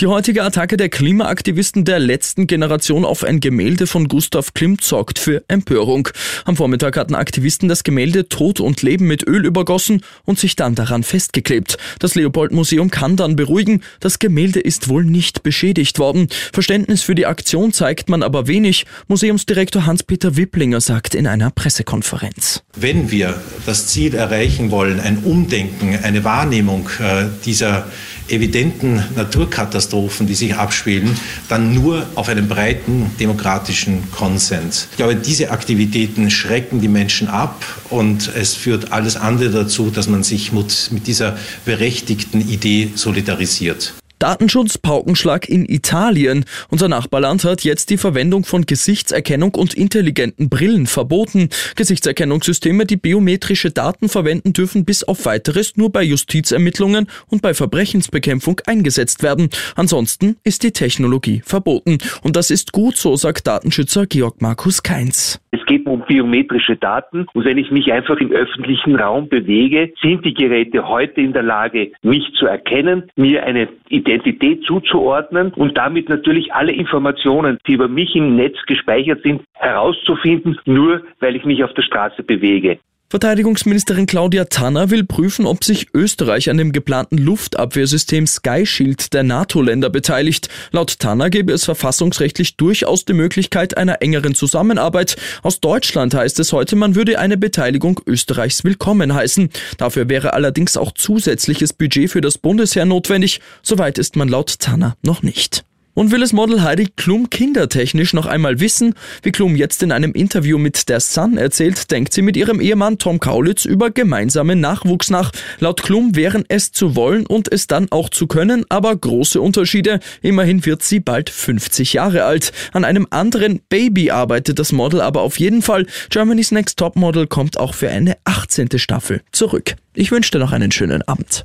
Die heutige Attacke der Klimaaktivisten der letzten Generation auf ein Gemälde von Gustav Klimt sorgt für Empörung. Am Vormittag hatten Aktivisten das Gemälde Tod und Leben mit Öl übergossen und sich dann daran festgeklebt. Das Leopold-Museum kann dann beruhigen, das Gemälde ist wohl nicht beschädigt worden. Verständnis für die Aktion zeigt man aber wenig. Museumsdirektor Hans-Peter Wipplinger sagt in einer Pressekonferenz. Wenn wir das Ziel erreichen wollen, ein Umdenken, eine Wahrnehmung äh, dieser evidenten Naturkatastrophen, die sich abspielen, dann nur auf einem breiten demokratischen Konsens. Ich glaube, diese Aktivitäten schrecken die Menschen ab und es führt alles andere dazu, dass man sich mit dieser berechtigten Idee solidarisiert. Datenschutz-Paukenschlag in Italien. Unser Nachbarland hat jetzt die Verwendung von Gesichtserkennung und intelligenten Brillen verboten. Gesichtserkennungssysteme, die biometrische Daten verwenden, dürfen bis auf weiteres nur bei Justizermittlungen und bei Verbrechensbekämpfung eingesetzt werden. Ansonsten ist die Technologie verboten. Und das ist gut, so sagt Datenschützer Georg Markus Keins. Es geht um biometrische Daten und wenn ich mich einfach im öffentlichen Raum bewege, sind die Geräte heute in der Lage, mich zu erkennen, mir eine Identität zuzuordnen und damit natürlich alle Informationen, die über mich im Netz gespeichert sind, herauszufinden, nur weil ich mich auf der Straße bewege. Verteidigungsministerin Claudia Tanner will prüfen, ob sich Österreich an dem geplanten Luftabwehrsystem Sky Shield der NATO-Länder beteiligt. Laut Tanner gäbe es verfassungsrechtlich durchaus die Möglichkeit einer engeren Zusammenarbeit. Aus Deutschland heißt es heute, man würde eine Beteiligung Österreichs willkommen heißen. Dafür wäre allerdings auch zusätzliches Budget für das Bundesheer notwendig. Soweit ist man laut Tanner noch nicht. Und will es Model Heidi Klum kindertechnisch noch einmal wissen? Wie Klum jetzt in einem Interview mit der Sun erzählt, denkt sie mit ihrem Ehemann Tom Kaulitz über gemeinsamen Nachwuchs nach. Laut Klum wären es zu wollen und es dann auch zu können, aber große Unterschiede. Immerhin wird sie bald 50 Jahre alt. An einem anderen Baby arbeitet das Model aber auf jeden Fall. Germany's Next Top Model kommt auch für eine 18. Staffel zurück. Ich wünsche dir noch einen schönen Abend.